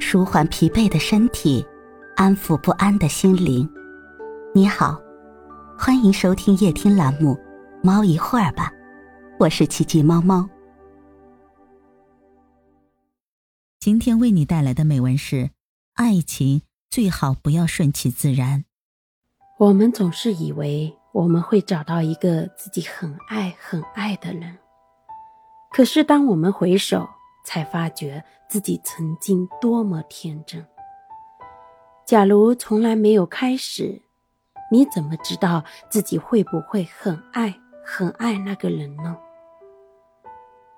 舒缓疲惫的身体，安抚不安的心灵。你好，欢迎收听夜听栏目《猫一会儿吧》，我是奇迹猫猫。今天为你带来的美文是：爱情最好不要顺其自然。我们总是以为我们会找到一个自己很爱很爱的人，可是当我们回首，才发觉自己曾经多么天真。假如从来没有开始，你怎么知道自己会不会很爱很爱那个人呢？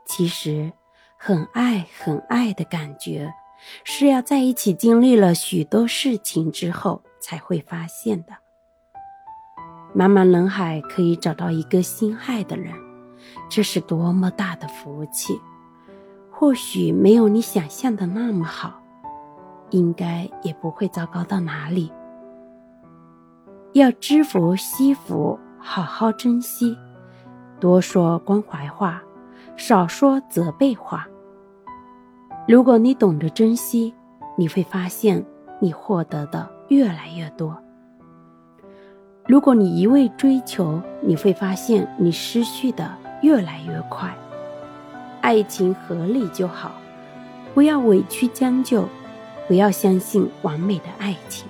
其实，很爱很爱的感觉，是要在一起经历了许多事情之后才会发现的。茫茫人海可以找到一个心爱的人，这是多么大的福气！或许没有你想象的那么好，应该也不会糟糕到哪里。要知福惜福，好好珍惜，多说关怀话，少说责备话。如果你懂得珍惜，你会发现你获得的越来越多；如果你一味追求，你会发现你失去的越来越快。爱情合理就好，不要委屈将就，不要相信完美的爱情。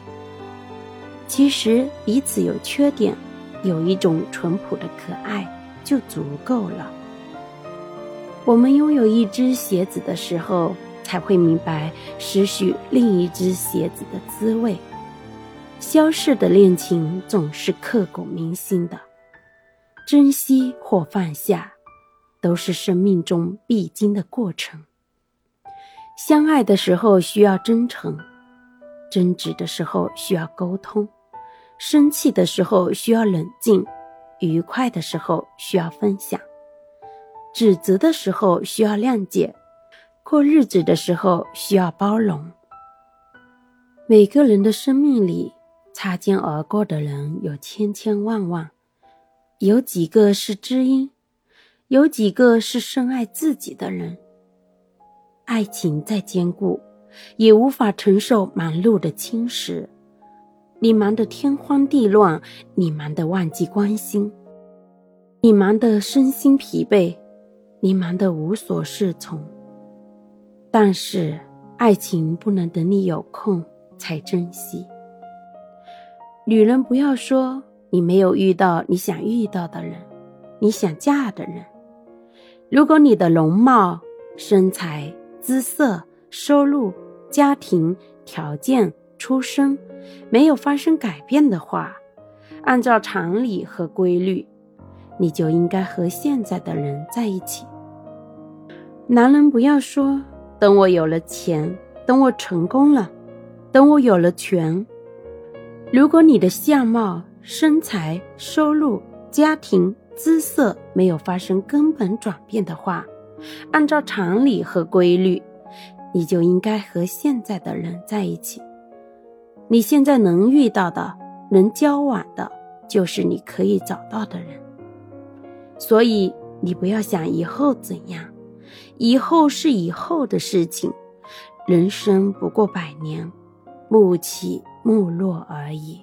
其实彼此有缺点，有一种淳朴的可爱就足够了。我们拥有一只鞋子的时候，才会明白失去另一只鞋子的滋味。消逝的恋情总是刻骨铭心的，珍惜或放下。都是生命中必经的过程。相爱的时候需要真诚，争执的时候需要沟通，生气的时候需要冷静，愉快的时候需要分享，指责的时候需要谅解，过日子的时候需要包容。每个人的生命里，擦肩而过的人有千千万万，有几个是知音？有几个是深爱自己的人？爱情再坚固，也无法承受忙碌的侵蚀。你忙得天荒地乱，你忙得忘记关心，你忙得身心疲惫，你忙得无所适从。但是，爱情不能等你有空才珍惜。女人不要说你没有遇到你想遇到的人，你想嫁的人。如果你的容貌、身材、姿色、收入、家庭条件、出身没有发生改变的话，按照常理和规律，你就应该和现在的人在一起。男人不要说等我有了钱，等我成功了，等我有了权。如果你的相貌、身材、收入、家庭，姿色没有发生根本转变的话，按照常理和规律，你就应该和现在的人在一起。你现在能遇到的、能交往的，就是你可以找到的人。所以你不要想以后怎样，以后是以后的事情。人生不过百年，暮起暮落而已。